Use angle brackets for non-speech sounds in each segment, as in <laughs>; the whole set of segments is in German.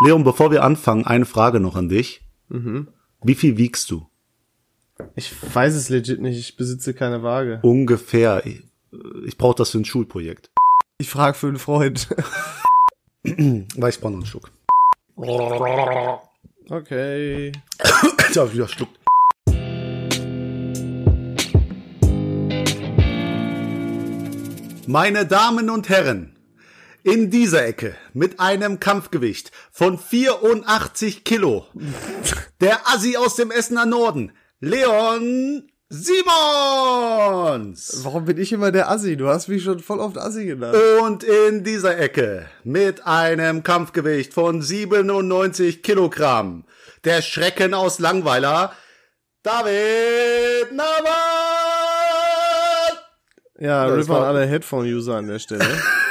Leon, bevor wir anfangen, eine Frage noch an dich. Mhm. Wie viel wiegst du? Ich weiß es legit nicht, ich besitze keine Waage. Ungefähr. Ich, ich brauche das für ein Schulprojekt. Ich frage für einen Freund. <clears throat> Weil ich brauche noch einen Schluck. Okay. <coughs> Ich hab wieder schluckt. Meine Damen und Herren, in dieser Ecke mit einem Kampfgewicht von 84 Kilo, der Assi aus dem Essener Norden, Leon Simons! Warum bin ich immer der Assi? Du hast mich schon voll oft Assi genannt. Und in dieser Ecke mit einem Kampfgewicht von 97 Kilogramm, der Schrecken aus Langweiler, David Navas! Ja, Rip an alle Headphone-User an der Stelle. <laughs>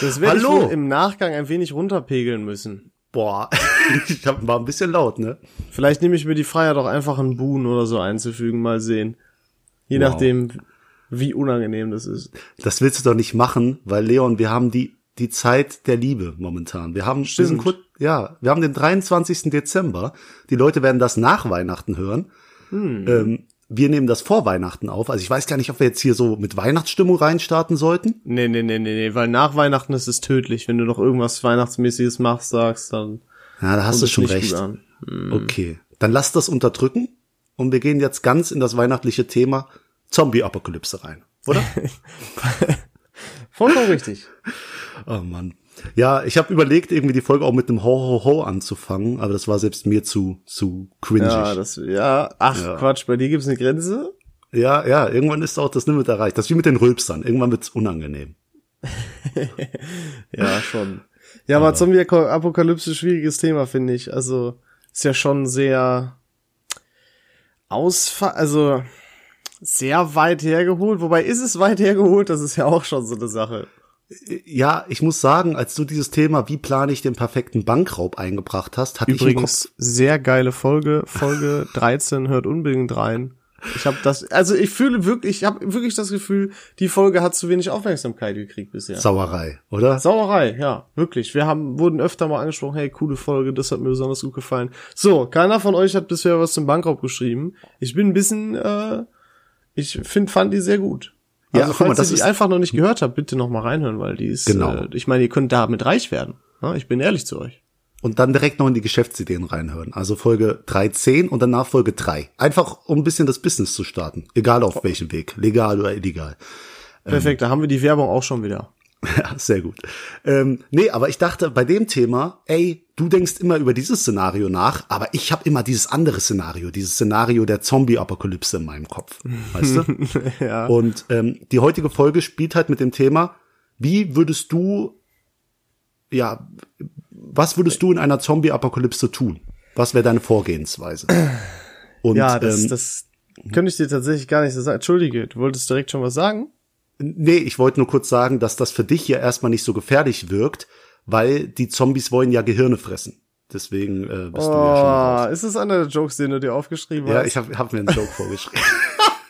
Das werde ich Hallo. wohl im Nachgang ein wenig runterpegeln müssen. Boah, <laughs> ich hab, war ein bisschen laut, ne? Vielleicht nehme ich mir die Freiheit auch einfach einen Boon oder so einzufügen, mal sehen. Je Wow. nachdem, wie unangenehm das ist. Das willst du doch nicht machen, weil Leon, wir haben die die Zeit der Liebe momentan. Wir haben Stimmt. diesen kurz, ja, wir haben den 23. Dezember. Die Leute werden das nach Weihnachten hören. Hm. Ähm, wir nehmen das vor Weihnachten auf. Also ich weiß gar nicht, ob wir jetzt hier so mit Weihnachtsstimmung reinstarten sollten. Nee, nee, nee, nee, nee, weil nach Weihnachten ist es tödlich. Wenn du noch irgendwas Weihnachtsmäßiges machst, sagst, dann Ja, da hast du schon recht. Hm. Okay, dann lass das unterdrücken und wir gehen jetzt ganz in das weihnachtliche Thema Zombie-Apokalypse rein, oder? <laughs> Vollkommen richtig. oh Mann. Ja, ich habe überlegt, irgendwie die Folge auch mit einem Ho-Ho-Ho anzufangen, aber das war selbst mir zu zu cringy. Ja, das, ja, ach Ja. Quatsch, bei dir gibt's eine Grenze? ja, ja, irgendwann ist auch das Limit erreicht. Das ist wie mit den Rülpsern. Irgendwann wird's unangenehm. <laughs> Ja, schon. Ja, aber Zombie-Apokalypse schwieriges Thema, finde ich. Also, ist ja schon sehr ausfa also sehr weit hergeholt. Wobei ist es weit hergeholt, das ist ja auch schon so eine Sache. Ja, ich muss sagen, als du dieses Thema, wie plane ich den perfekten Bankraub eingebracht hast, hatte ich im Kopf, Übrigens, sehr geile Folge, Folge <laughs> 13, hört unbedingt rein. Ich habe das, also ich fühle wirklich, ich habe wirklich das Gefühl, die Folge hat zu wenig Aufmerksamkeit gekriegt bisher. Sauerei, oder? Sauerei, ja, wirklich. Wir haben, wurden öfter mal angesprochen, hey, coole Folge, das hat mir besonders gut gefallen. So, keiner von euch hat bisher was zum Bankraub geschrieben. Ich bin ein bisschen, äh, ich find, fand die sehr gut. Ja, Also, guck mal, falls das ihr die einfach noch nicht gehört habt, bitte noch mal reinhören, weil die ist, Genau. äh, ich meine, ihr könnt damit reich werden. Ja, ich bin ehrlich zu euch. Und dann direkt noch in die Geschäftsideen reinhören. Also Folge 13 und danach Folge 3. Einfach, um ein bisschen das Business zu starten. Egal auf welchem Weg. Legal oder illegal. Perfekt, da haben wir die Werbung auch schon wieder. <laughs> Ja, sehr gut. Ähm, nee, aber ich dachte bei dem Thema, ey, du denkst immer über dieses Szenario nach, aber ich habe immer dieses andere Szenario, dieses Szenario der Zombie-Apokalypse in meinem Kopf. Weißt du? <laughs> ja. Und ähm, die heutige Folge spielt halt mit dem Thema, wie würdest du, ja, was würdest du in einer Zombie-Apokalypse tun? Was wäre deine Vorgehensweise? <clears throat> Und, ja, das, ähm, das könnte ich dir tatsächlich gar nicht so sagen. Entschuldige, du wolltest direkt schon was sagen? Nee, ich wollte nur kurz sagen, dass das für dich ja erstmal nicht so gefährlich wirkt, weil die Zombies wollen ja Gehirne fressen. Deswegen äh, bist du ja schon Oh, raus. ist das einer der Jokes, den du dir aufgeschrieben Ja, hast? ich habe hab mir einen Joke vorgeschrieben. <laughs>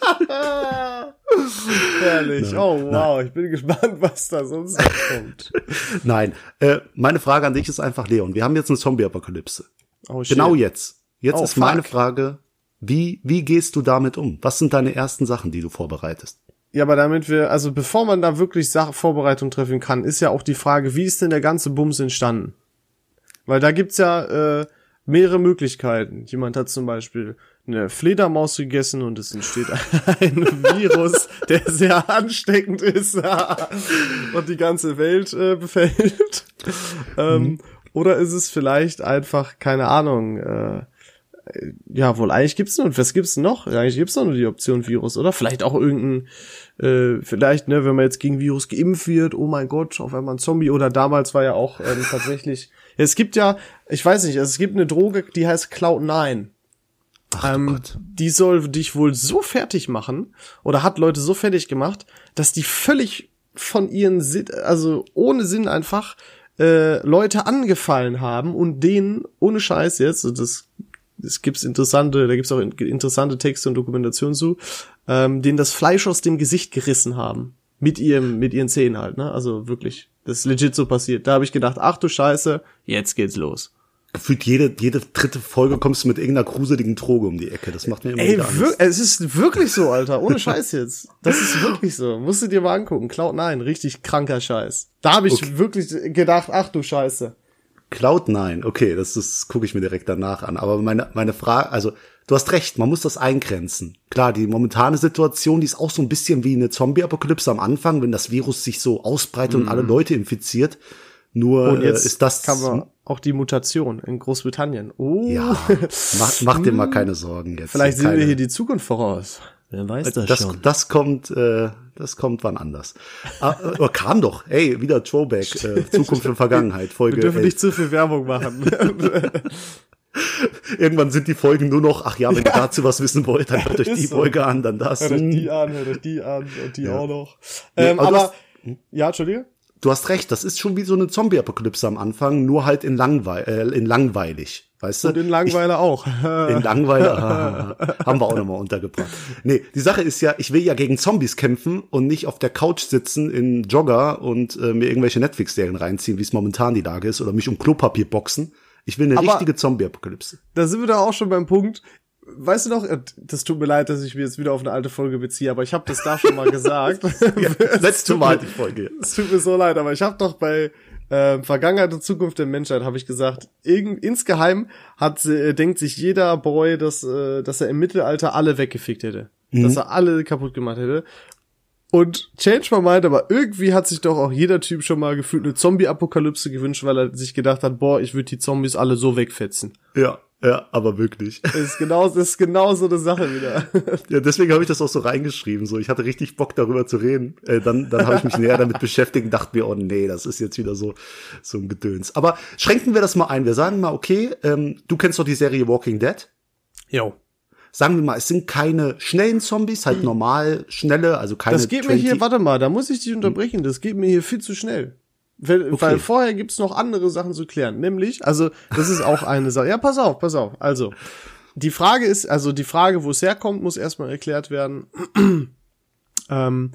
<laughs> Herrlich. Oh, wow. Ich bin gespannt, <laughs> was da sonst noch kommt. Nein, äh, meine Frage an dich ist einfach, Leon, wir haben jetzt eine Zombie-Apokalypse. Oh. Genau jetzt. Jetzt Oh, ist meine fuck. Frage, wie, wie gehst du damit um? Was sind deine ersten Sachen, die du vorbereitest? Ja, aber damit wir, also bevor man da wirklich Sache, Vorbereitung treffen kann, ist ja auch die Frage, wie ist denn der ganze Bums entstanden? Weil da gibt's ja äh, mehrere Möglichkeiten. Jemand hat zum Beispiel eine Fledermaus gegessen und es entsteht <laughs> ein Virus, der sehr ansteckend ist <laughs> und die ganze Welt äh, befällt. ähm, oder ist es vielleicht einfach, keine Ahnung, äh, ja, wohl, eigentlich gibt's nur, was gibt's noch? Eigentlich gibt's doch nur die Option Virus, oder? Vielleicht auch irgendein, äh, vielleicht, ne, wenn man jetzt gegen Virus geimpft wird, oh mein Gott, auf einmal ein Zombie, oder damals war ja auch ähm, <laughs> tatsächlich, es gibt ja, ich weiß nicht, also es gibt eine Droge, die heißt Cloud9. Ach Ähm, die soll dich wohl so fertig machen oder hat Leute so fertig gemacht, dass die völlig von ihren Sinn, also ohne Sinn einfach äh, Leute angefallen haben und denen ohne Scheiß jetzt, das es gibt's interessante, da gibt's auch in- interessante Texte und Dokumentationen zu, ähm, denen das Fleisch aus dem Gesicht gerissen haben mit ihrem mit ihren Zähnen halt, ne? Also wirklich Das ist legit so passiert. Da habe ich gedacht, ach du Scheiße, jetzt geht's los. Gefühlt jede, jede dritte Folge kommst du mit irgendeiner gruseligen Droge um die Ecke. Das macht mir immer Ey, Angst. es ist wirklich so, Alter. Ohne Scheiß jetzt. Das ist wirklich so. Musst du dir mal angucken. Cloud9, richtig kranker Scheiß. Da habe ich Okay. wirklich gedacht, ach du Scheiße. Cloud9, okay, das, das gucke ich mir direkt danach an. Aber meine, meine Frage, also du hast recht, man muss das eingrenzen. Klar, die momentane Situation, die ist auch so ein bisschen wie eine Zombie-Apokalypse am Anfang, wenn das Virus sich so ausbreitet und alle Leute infiziert. Nur Mhm. Und jetzt äh, ist das kam aber auch die Mutation in Großbritannien. Oh, ja, <laughs> mach, mach dir mal keine Sorgen jetzt. vielleicht sehen keine, wir hier die Zukunft voraus. Wer weiß das, das, schon. das kommt, äh, das kommt wann anders. ah, äh, oh, kam doch, ey, wieder Throwback, äh, <laughs> Zukunft und Vergangenheit, Folge Wir dürfen 11. nicht zu viel Werbung machen. <laughs> <laughs> Irgendwann sind die Folgen nur noch, ach ja, wenn ihr dazu was wissen wollt, dann hört euch <laughs> die so. Folge an, dann das. hört euch die an, hört euch die an und die auch noch. Ähm, aber du aber, hast- ja, Entschuldige? Du hast recht, das ist schon wie so eine Zombie-Apokalypse am Anfang, nur halt in, langweil äh, in langweilig, weißt du? Und in Langweiler auch. <laughs> In Langweiler haben wir auch nochmal untergebracht. Nee, die Sache ist ja, ich will ja gegen Zombies kämpfen und nicht auf der Couch sitzen in Jogger und äh, mir irgendwelche Netflix-Serien reinziehen, wie es momentan die Lage ist, oder mich um Klopapier boxen. Ich will eine Aber- richtige Zombie-Apokalypse. da sind wir da auch schon beim Punkt. Weißt du noch, äh, das tut mir leid, dass ich mich jetzt wieder auf eine alte Folge beziehe, aber ich habe das da schon mal gesagt. <laughs> Letzte Mal die Folge. Es tut mir so leid, aber ich habe doch bei äh, Vergangenheit und Zukunft der Menschheit habe ich gesagt, irgend, insgeheim hat äh, denkt sich jeder Boy, dass äh, dass er im Mittelalter alle weggefickt hätte, dass er alle kaputt gemacht hätte. Und Change my mind, aber irgendwie hat sich doch auch jeder Typ schon mal gefühlt eine Zombie-Apokalypse gewünscht, weil er sich gedacht hat, boah, ich würde die Zombies alle so wegfetzen. Ja, ja, aber wirklich. Das ist genau, das ist genau so eine Sache wieder. <laughs> Ja, deswegen habe ich das auch so reingeschrieben. So, ich hatte richtig Bock darüber zu reden. Äh, dann dann habe ich mich näher damit beschäftigt und dachte mir, oh nee, das ist jetzt wieder so so ein Gedöns. Aber schränken wir das mal ein. Wir sagen mal, okay, ähm, du kennst doch die Serie Walking Dead. Jo. Sagen wir mal, es sind keine schnellen Zombies, halt normal schnelle, also keine. Das geht mir 20 hier, warte mal, da muss ich dich unterbrechen, das geht mir hier viel zu schnell. Weil, weil vorher gibt's noch andere Sachen zu klären. Nämlich, also, das ist auch eine Sache. Ja, pass auf, pass auf. Also, die Frage ist, also die Frage, wo es herkommt, muss erstmal erklärt werden. <clears throat> ähm,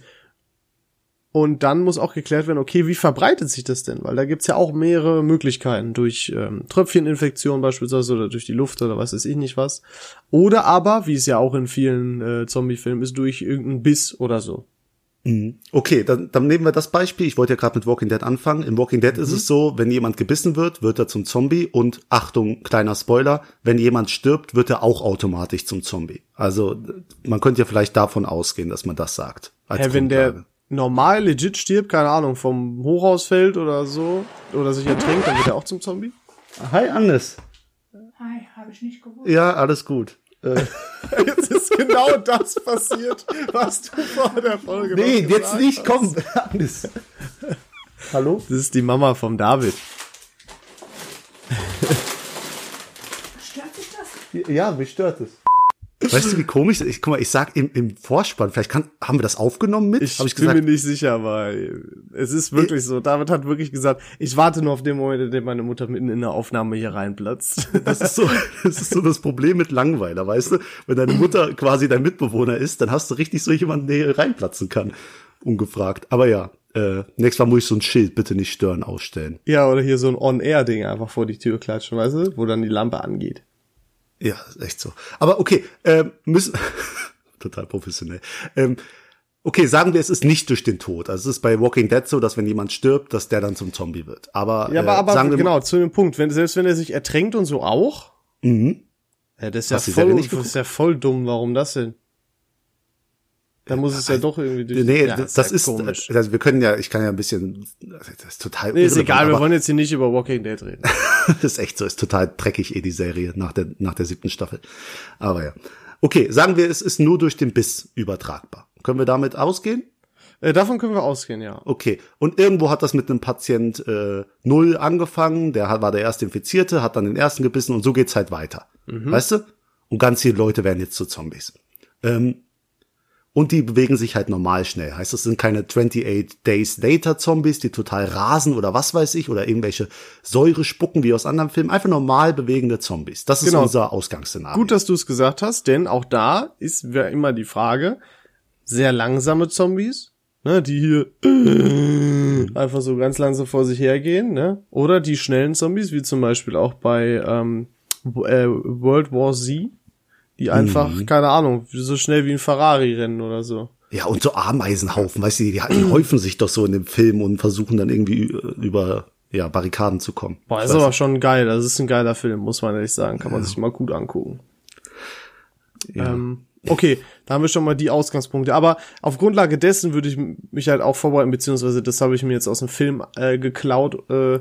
und dann muss auch geklärt werden, okay, wie verbreitet sich das denn? Weil da gibt's ja auch mehrere Möglichkeiten. Durch ähm, Tröpfcheninfektion beispielsweise oder durch die Luft oder was weiß ich nicht was. Oder aber, wie es ja auch in vielen äh, Zombie-Filmen ist, durch irgendeinen Biss oder so. Okay, dann, dann nehmen wir das Beispiel. Ich wollte ja gerade mit Walking Dead anfangen. In Walking Dead ist es so, wenn jemand gebissen wird, wird er zum Zombie und Achtung, kleiner Spoiler, wenn jemand stirbt, wird er auch automatisch zum Zombie. Also man könnte ja vielleicht davon ausgehen, dass man das sagt. Als Hä, wenn der. Normal legit stirbt, keine Ahnung, vom Hochhaus fällt oder so, oder sich ertränkt, dann wird er auch zum Zombie? Hi Agnes. Hi, habe ich nicht gewusst. Ja, alles gut. Äh, <laughs> Jetzt ist genau das passiert, was du vor der Folge nee, jetzt nicht, hast. komm. Agnes. Hallo? Das ist die Mama vom David. Stört dich das? Ja, mich stört es. Weißt du, wie komisch? Ich guck mal, ich sag im, im Vorspann, vielleicht kann, haben wir das aufgenommen mit? Ich, Hab ich bin gesagt, mir nicht sicher, aber es ist wirklich so. David hat wirklich gesagt, ich warte nur auf den Moment, in dem meine Mutter mitten in der Aufnahme hier reinplatzt. Das ist so, das ist so das Problem mit Langweiler, weißt du? Wenn deine Mutter quasi dein Mitbewohner ist, dann hast du richtig so jemanden, der hier reinplatzen kann. Ungefragt. Aber ja, äh, nächstes Mal muss ich so ein Schild, bitte nicht stören, ausstellen. ja, oder hier so ein On-Air-Ding einfach vor die Tür klatschen, weißt du, wo dann die Lampe angeht. Ja, echt so. Aber okay, äh, müssen, <laughs> total professionell. Ähm, okay, sagen wir, es ist nicht durch den Tod. Also es ist bei Walking Dead so, dass wenn jemand stirbt, dass der dann zum Zombie wird. Aber, Ja, aber, äh, aber sagen wir genau, zu dem Punkt, wenn, selbst wenn er sich ertränkt und so auch, mhm. ja, das ist ja Hast voll, das ist ja voll dumm, warum das denn? Da muss es ja doch irgendwie durch. Nee, ja, das, das ja ist, komisch. also wir können ja, ich kann ja ein bisschen, das ist total Nee, ist egal, wir wollen jetzt hier nicht über Walking Dead reden. <laughs> das ist echt so, ist total dreckig eh die Serie nach der, nach der siebten Staffel. Aber ja. Okay, sagen wir, es ist nur durch den Biss übertragbar. Können wir damit ausgehen? äh, davon können wir ausgehen, ja. Okay. Und irgendwo hat das mit einem Patient äh, null angefangen, der hat- war der erste Infizierte, hat dann den ersten gebissen und so geht's halt weiter. Weißt du? Und ganz viele Leute werden jetzt zu Zombies. Ähm, und die bewegen sich halt normal schnell. Heißt, es sind keine 28 Days Later Zombies, die total rasen oder was weiß ich, oder irgendwelche Säure spucken wie aus anderen Filmen. Einfach normal bewegende Zombies. Das ist Genau. unser Ausgangsszenario. Gut, dass du es gesagt hast, denn auch da ist ja immer die Frage, sehr langsame Zombies ne, die hier einfach so ganz langsam vor sich hergehen, ne? Oder die schnellen Zombies, wie zum Beispiel auch bei ähm, äh, World War Z, die einfach, Mhm. keine Ahnung, so schnell wie ein Ferrari rennen oder so. Ja, und so Ameisenhaufen, weißt du, die, die häufen sich doch so in dem Film und versuchen dann irgendwie über ja, Barrikaden zu kommen. Boah, ist aber schon geil. Das ist ein geiler Film, muss man ehrlich sagen. Kann man sich mal gut angucken. Ja. Ähm, okay, da haben wir schon mal die Ausgangspunkte. Aber auf Grundlage dessen würde ich mich halt auch vorbereiten, beziehungsweise das habe ich mir jetzt aus dem Film äh, geklaut, äh,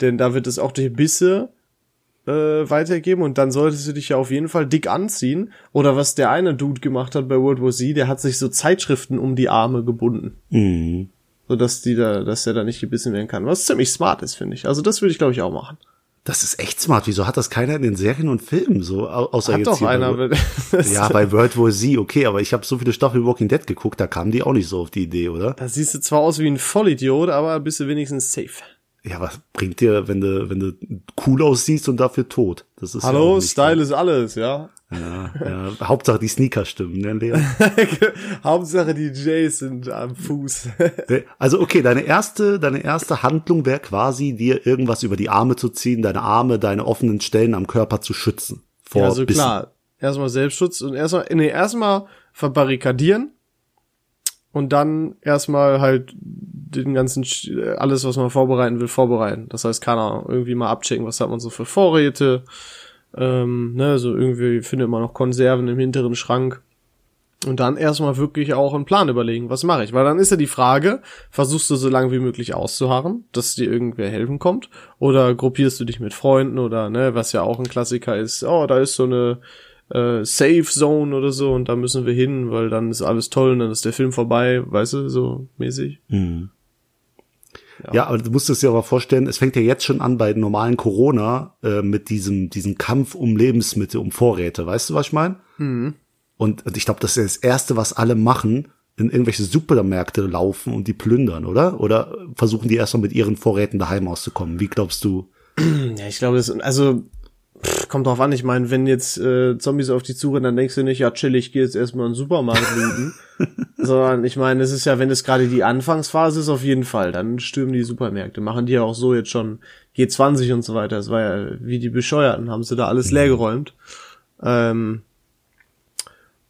denn da wird es auch die Bisse äh, weitergeben und dann solltest du dich ja auf jeden Fall dick anziehen. Oder was der eine Dude gemacht hat bei World War Z, der hat sich so Zeitschriften um die Arme gebunden. Mhm. Sodass die da, dass der da nicht gebissen werden kann. Was ziemlich smart ist, finde ich. Also das würde ich, glaube ich, auch machen. Das ist echt smart. Wieso hat das keiner in den Serien und Filmen so? Au- Außer Hat jetzt doch hier einer. Bei, <laughs> ja, bei World War Z, okay, aber ich habe so viele Staffeln Walking Dead geguckt, da kamen die auch nicht so auf die Idee, oder? Da siehst du zwar aus wie ein Vollidiot, aber bist du wenigstens safe. Ja, was bringt dir, wenn du, wenn du cool aussiehst und dafür tot? Das ist ja Hallo, nicht Style ist alles, ja. Ja, ja, <laughs> Hauptsache die Sneaker stimmen, ne, Leon? <laughs> Hauptsache die Jays sind am Fuß. <laughs> Also okay, deine erste, deine erste Handlung wäre quasi, dir irgendwas über die Arme zu ziehen, deine Arme, deine offenen Stellen am Körper zu schützen. Vor ja, also Bissen. klar. Erstmal Selbstschutz und erstmal, nee, erstmal verbarrikadieren und dann erstmal halt den ganzen, alles, was man vorbereiten will, vorbereiten. Das heißt, keine Ahnung, irgendwie mal abchecken, was hat man so für Vorräte, ähm, ne, so irgendwie findet man noch Konserven im hinteren Schrank. Und dann erstmal wirklich auch einen Plan überlegen, was mache ich? Weil dann ist ja die Frage, versuchst du so lange wie möglich auszuharren, dass dir irgendwer helfen kommt? Oder gruppierst du dich mit Freunden oder, ne, was ja auch ein Klassiker ist, oh, da ist so eine äh, Safe Zone oder so und da müssen wir hin, weil dann ist alles toll und dann ist der Film vorbei, weißt du, so mäßig. Ja, aber du musst es dir aber vorstellen, es fängt ja jetzt schon an bei normalen Corona äh, mit diesem, diesem Kampf um Lebensmittel, um Vorräte. Weißt du, was ich meine? Mhm. Und, und ich glaube, das ist das Erste, was alle machen, in irgendwelche Supermärkte laufen und die plündern, oder? Oder versuchen die erstmal mit ihren Vorräten daheim auszukommen? Wie glaubst du? <clears throat> Ja, ich glaube, das, also, pff, kommt drauf an, ich meine, wenn jetzt äh, Zombies auf dich zurennen, dann denkst du nicht, ja, chill, ich gehe jetzt erstmal in den Supermarkt looten. <laughs> Sondern ich meine, es ist ja, wenn es gerade die Anfangsphase ist, auf jeden Fall, dann stürmen die Supermärkte. Machen die ja auch so jetzt schon G20 und so weiter. Es war ja wie die Bescheuerten, haben sie da alles leergeräumt. Ähm,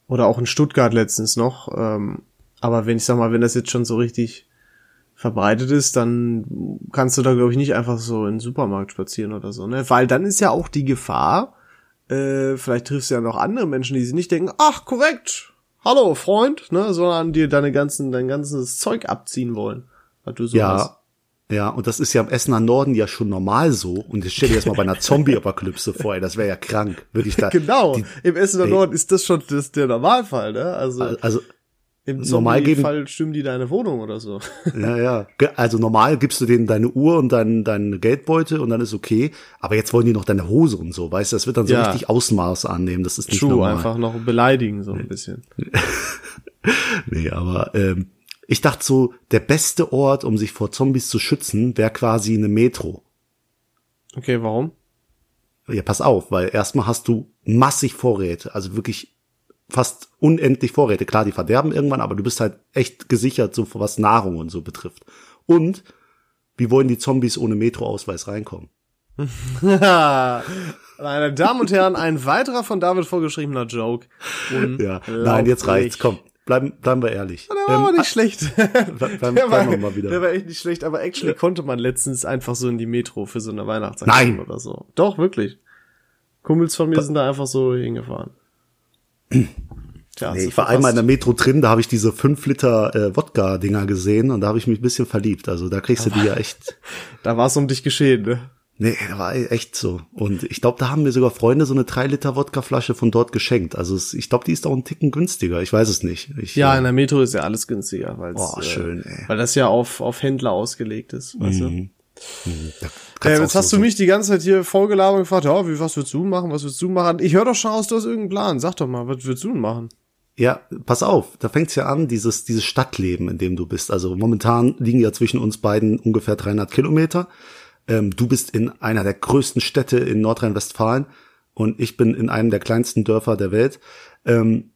oder auch in Stuttgart letztens noch. Ähm, aber wenn ich sag mal, wenn das jetzt schon so richtig verbreitet ist, dann kannst du da, glaube ich, nicht einfach so in den Supermarkt spazieren oder so, ne? Weil dann ist ja auch die Gefahr, äh, vielleicht triffst du ja noch andere Menschen, die sich nicht denken, ach, korrekt, hallo, Freund, ne? Sondern dir deine ganzen, dein ganzes Zeug abziehen wollen. Was du so hast. Ja. Ja, und das ist ja im Essener Norden ja schon normal so. Und jetzt stell dir das mal bei einer <laughs> Zombie-Apokalypse vor, ey, das wäre ja krank. Würde ich da. <laughs> Genau, Die, im Essener ey. Norden ist das schon das, der Normalfall, ne? Also also, im normal geben- Zombie-Fall stimmen die deine Wohnung oder so. <laughs> ja, ja. Also normal gibst du denen deine Uhr und deinen deinen Geldbeutel und dann ist okay. Aber jetzt wollen die noch deine Hose und so, weißt du? Das wird dann so Ja. richtig Ausmaß annehmen. Das ist nicht True, normal. einfach noch beleidigen, so ein bisschen. <laughs> Nee, aber ähm, ich dachte so, der beste Ort, um sich vor Zombies zu schützen, wäre quasi eine Metro. Okay, warum? Ja, pass auf, weil erstmal hast du massig Vorräte, also wirklich fast unendlich Vorräte. Klar, die verderben irgendwann, aber du bist halt echt gesichert, so was Nahrung und so betrifft. Und wie wollen die Zombies ohne Metroausweis reinkommen? <laughs> Meine Damen und Herren, ein weiterer von David vorgeschriebener Joke. Ja, nein, jetzt reicht's. Komm, bleiben, bleiben wir ehrlich. Der war aber nicht schlecht. <laughs> bleib- bleib- der, war, mal wieder. der war echt nicht schlecht, aber actually konnte man letztens einfach so in die Metro für so eine Weihnachtsaktion Nein. oder so. Doch, wirklich. Kumpels von mir sind da einfach so hingefahren. <clears throat> Tja, Nee, ich war einmal in der. Metro drin, da habe ich diese 5 Liter äh, Wodka-Dinger gesehen und da habe ich mich ein bisschen verliebt. Also da kriegst du die ja echt. <laughs> Da war es um dich geschehen, ne? Nee, da war echt so. Und ich glaube, da haben mir sogar Freunde so eine 3 Liter Wodkaflasche von dort geschenkt. Also es, ich glaube, die ist auch einen Ticken günstiger. Ich weiß es nicht. Ich, Ja, äh, in der Metro ist ja alles günstiger, weil Boah, schön, ey. Mhm. weil das ja auf auf Händler ausgelegt ist, weißt du? Da Äh, jetzt hast so- du mich die ganze Zeit hier vollgelabert und gefragt, ja, wie, was willst du machen, was willst du machen? Ich höre doch schon aus, du hast irgendeinen Plan. Sag doch mal, was willst du denn machen? Ja, pass auf, da fängt's ja an, dieses, dieses Stadtleben, in dem du bist. Also momentan liegen ja zwischen uns beiden ungefähr 300 Kilometer. Ähm, du bist in einer der größten Städte in Nordrhein-Westfalen und ich bin in einem der kleinsten Dörfer der Welt. Ähm,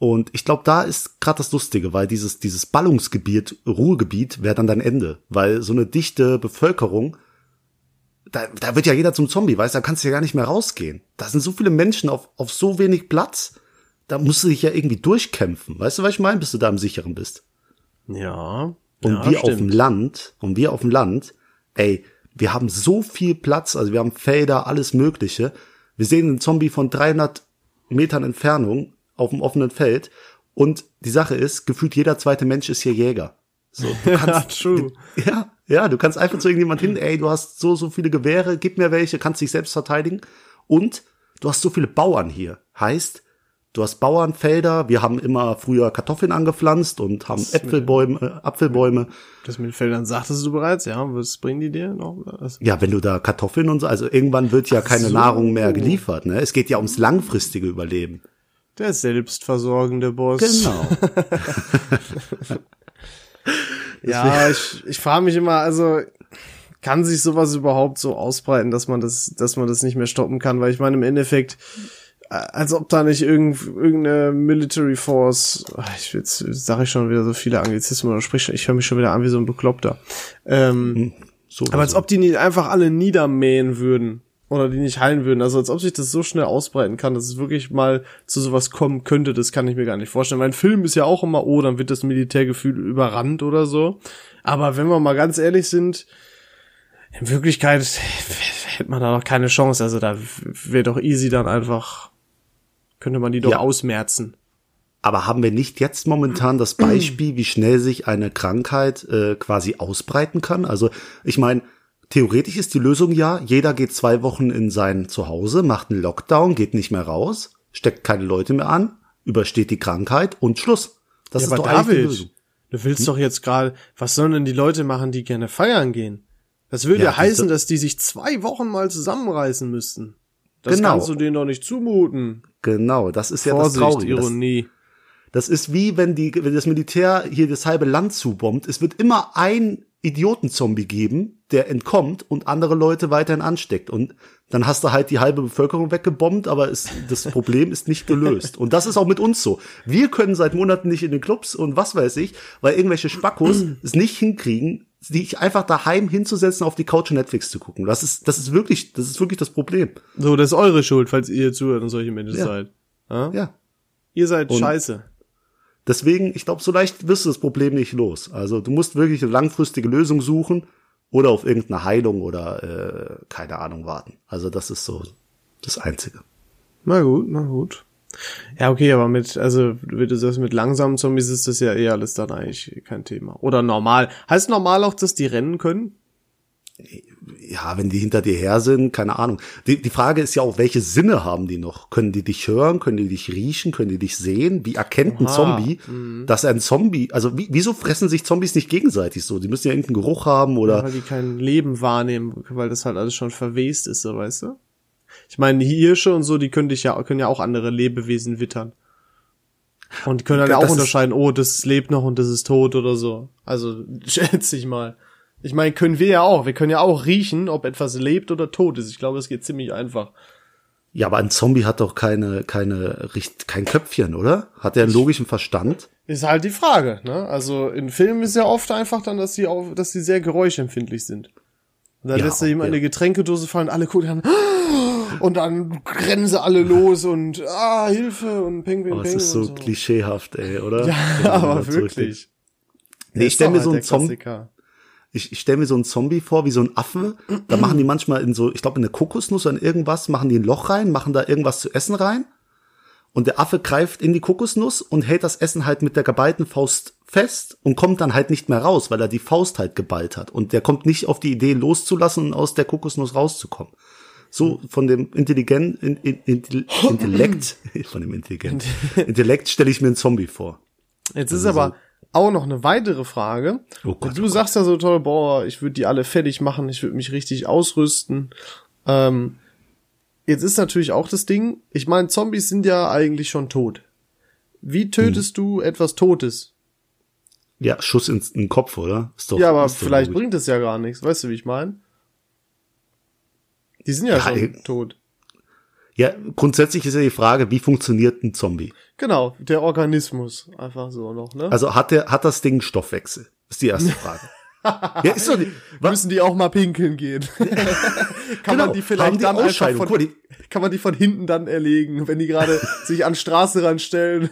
Und ich glaube, da ist gerade das Lustige, weil dieses, dieses Ballungsgebiet, Ruhegebiet, wäre dann dein Ende. Weil so eine dichte Bevölkerung, da, da wird ja jeder zum Zombie, weißt du, da kannst du ja gar nicht mehr rausgehen. Da sind so viele Menschen auf, auf so wenig Platz, da musst du dich ja irgendwie durchkämpfen. Weißt du, was ich meine, bis du da im Sicheren bist? Ja. Und ja, wir auf dem stimmt. Land, und wir auf dem Land, ey, wir haben so viel Platz, also wir haben Felder, alles Mögliche. Wir sehen einen Zombie von 300 Metern Entfernung auf dem offenen Feld. Und die Sache ist, gefühlt jeder zweite Mensch ist hier Jäger. So, du <laughs> Ja, kannst, true. <laughs> ja, ja, du kannst einfach zu irgendjemand hin, ey, du hast so, so viele Gewehre, gib mir welche, kannst dich selbst verteidigen. Und du hast so viele Bauern hier. Heißt, du hast Bauernfelder, wir haben immer früher Kartoffeln angepflanzt und haben Äpfelbäume, äh, Apfelbäume. Das mit den Feldern sagtest du bereits, ja. Was bringen die dir noch? Was? Ja, wenn du da Kartoffeln und so, also irgendwann wird ja keine so. Nahrung mehr geliefert, ne? Es geht ja ums langfristige Überleben. Der selbstversorgende Boss. Genau. <laughs> <laughs> Ja, ich, ich frage mich immer, also kann sich sowas überhaupt so ausbreiten, dass man das, dass man das nicht mehr stoppen kann? Weil ich meine, im Endeffekt, äh, als ob da nicht irgend, irgendeine Military Force, ich jetzt sage ich schon wieder so viele Anglizismen oder sprich, ich höre mich schon wieder an wie so ein Bekloppter. Ähm, So aber als ob die nicht einfach alle niedermähen würden. Oder die nicht heilen würden. Also als ob sich das so schnell ausbreiten kann, dass es wirklich mal zu sowas kommen könnte, das kann ich mir gar nicht vorstellen. Mein Film ist ja auch immer, oh, dann wird das Militärgefühl überrannt oder so. Aber wenn wir mal ganz ehrlich sind, in Wirklichkeit <laughs> hätte man da noch keine Chance. Also da wäre doch easy dann einfach, könnte man die doch Ja. ausmerzen. Aber haben wir nicht jetzt momentan das Beispiel, wie schnell sich eine Krankheit äh, quasi ausbreiten kann? Also ich meine, theoretisch ist die Lösung ja, jeder geht zwei Wochen in sein Zuhause, macht einen Lockdown, geht nicht mehr raus, steckt keine Leute mehr an, übersteht die Krankheit und Schluss. Das Ja, ist aber doch eigentlich die David, Lösung. du willst doch jetzt gerade, was sollen denn die Leute machen, die gerne feiern gehen? Das würde Ja, heißen, dass die sich zwei Wochen mal zusammenreißen müssten. Das Genau. kannst du denen doch nicht zumuten. Genau, das ist ja das Vorsicht, Traurige. Das, Ironie. das ist wie wenn die, wenn das Militär hier das halbe Land zubombt. Es wird immer ein Idiotenzombie geben, der entkommt und andere Leute weiterhin ansteckt. Und dann hast du halt die halbe Bevölkerung weggebombt, aber es, das <laughs> Problem ist nicht gelöst. Und das ist auch mit uns so. Wir können seit Monaten nicht in den Clubs und was weiß ich, weil irgendwelche Spackos <clears throat> es nicht hinkriegen, sich einfach daheim hinzusetzen, auf die Couch und Netflix zu gucken. Das ist, das ist wirklich, das ist wirklich das Problem. So, das ist eure Schuld, falls ihr zuhört und solche Menschen Ja. seid. Ja? Ja. Ihr seid Und- scheiße. Deswegen, ich glaube, so leicht wirst du das Problem nicht los. Also du musst wirklich eine langfristige Lösung suchen oder auf irgendeine Heilung oder äh, keine Ahnung warten. Also das ist so das Einzige. Na gut, na gut. Ja, okay, aber mit, also, wie du sagst, mit langsamen Zombies ist das ja eh alles dann eigentlich kein Thema. Oder normal. Heißt normal auch, dass die rennen können? Ja, wenn die hinter dir her sind, keine Ahnung. Die, die Frage ist ja auch, welche Sinne haben die noch? Können die dich hören? Können die dich riechen? Können die dich sehen? Wie erkennt ein Aha, Zombie, dass ein Zombie, also wie, wieso fressen sich Zombies nicht gegenseitig so? Die müssen ja irgendeinen Geruch haben oder Weil die kein Leben wahrnehmen, weil das halt alles schon verwest ist, so weißt du? Ich meine, die Hirsche und so, die können dich ja, können ja auch andere Lebewesen wittern. Und die können dann ja auch unterscheiden, oh, das lebt noch und das ist tot oder so. Also, <laughs> schätze ich mal. Ich meine, können wir ja auch. Wir können ja auch riechen, ob etwas lebt oder tot ist. Ich glaube, das geht ziemlich einfach. Ja, aber ein Zombie hat doch keine, keine, richt- kein Köpfchen, oder? Hat er einen logischen Verstand? Ist halt die Frage, ne? Also in Filmen ist ja oft einfach dann, dass sie auch, dass sie sehr geräuschempfindlich sind. Und dann Ja, lässt er jemand ja. eine Getränkedose fallen, alle gucken dann, <gasps> und dann rennen sie alle los und ah, Hilfe und Ping, Ping, Oh, Ping. es ist so, so. klischeehaft, ey, oder? <laughs> Ja, aber wirklich. Nee, ich Ist stell doch mir halt so einen Zombie. Ich, ich stell mir so einen Zombie vor, wie so ein Affe. Da machen die manchmal in so, ich glaube in eine Kokosnuss oder in irgendwas, machen die ein Loch rein, machen da irgendwas zu essen rein. Und der Affe greift in die Kokosnuss und hält das Essen halt mit der geballten Faust fest und kommt dann halt nicht mehr raus, weil er die Faust halt geballt hat. Und der kommt nicht auf die Idee loszulassen und aus der Kokosnuss rauszukommen. So von dem Intelligent, in, in, in, <clears throat> Intellekt, von dem Intelligent, <laughs> Intellekt stelle ich mir einen Zombie vor. Jetzt ist aber auch noch eine weitere Frage. Oh Gott, du oh sagst ja so toll, boah, ich würde die alle fertig machen, ich würde mich richtig ausrüsten. Ähm, jetzt ist natürlich auch das Ding, ich meine, Zombies sind ja eigentlich schon tot. Wie tötest Hm. du etwas Totes? Ja, Schuss ins, in den Kopf, oder? Doch, Ja, aber vielleicht bringt es ja gar nichts, weißt du, wie ich meine? Die sind ja, Ja, schon ey. tot. Ja, grundsätzlich ist ja die Frage, wie funktioniert ein Zombie? Genau, der Organismus. Einfach so noch, ne? Also hat der, hat das Ding Stoffwechsel? Ist die erste Frage. <laughs> ja, ist doch nicht. Was? Müssen die auch mal pinkeln gehen? <laughs> kann Genau, man die vielleicht die dann einfach von, die- kann man die von hinten dann erlegen, wenn die gerade <laughs> sich an Straße ranstellen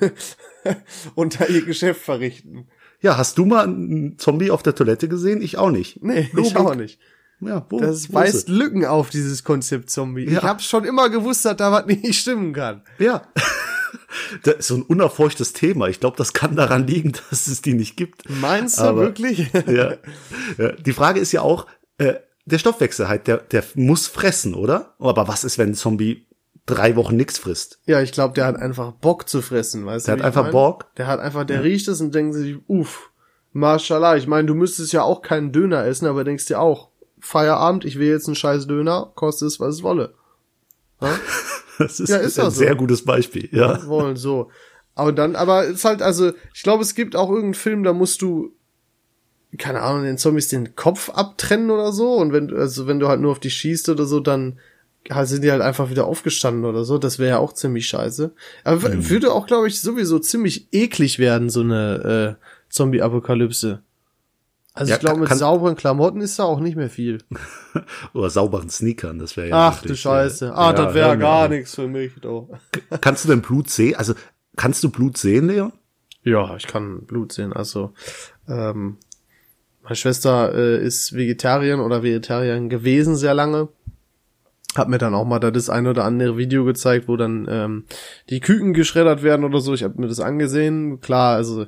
und da ihr Geschäft verrichten. Ja, hast du mal einen Zombie auf der Toilette gesehen? Ich auch nicht. Nee, Logik. ich auch nicht. Ja, wo, Das weist Lücken auf, dieses Konzept Zombie. Ich Ja. habe schon immer gewusst, dass da was nicht stimmen kann. Ja. <laughs> das ist so ein unerforschtes Thema. Ich glaube, das kann daran liegen, <laughs> dass es die nicht gibt. Meinst du Aber- wirklich? <laughs> ja. ja. Die Frage ist ja auch, äh, der Stoffwechsel halt, der, der muss fressen, oder? Aber was ist, wenn ein Zombie drei Wochen nichts frisst? Ja, ich glaube, der hat einfach Bock zu fressen, weißt Der du? hat wie ich einfach mein? Bock? Der hat einfach, der riecht es und denkt sich, uff, Mashallah. Ich meine, du müsstest ja auch keinen Döner essen, aber denkst dir auch, Feierabend, ich will jetzt einen scheiß Döner, kostet es, was es wolle. <laughs> Das ist, Ja, ist ein so. sehr gutes Beispiel. Ja. Wollen, so. Aber dann, aber es ist halt, also, ich glaube, es gibt auch irgendeinen Film, da musst du, keine Ahnung, den Zombies den Kopf abtrennen oder so. Und wenn, also wenn du halt nur auf die schießt oder so, dann halt sind die halt einfach wieder aufgestanden oder so. Das wäre ja auch ziemlich scheiße. Aber w- würde auch, glaube ich, sowieso ziemlich eklig werden, so eine äh, Zombie-Apokalypse. Also Ja, ich glaube, mit kann- sauberen Klamotten ist da auch nicht mehr viel. <laughs> Oder sauberen Sneakern, das wäre ja. Ach du Scheiße. Ah, ja, das wäre gar nichts für mich, doch. Kannst du denn Blut sehen? Also, kannst du Blut sehen, Leon? Ja, ich kann Blut sehen. Also, ähm, meine Schwester äh, ist Vegetarierin oder Vegetarierin gewesen sehr lange. Hat mir dann auch mal da das ein oder andere Video gezeigt, wo dann ähm, die Küken geschreddert werden oder so. Ich habe mir das angesehen. Klar, also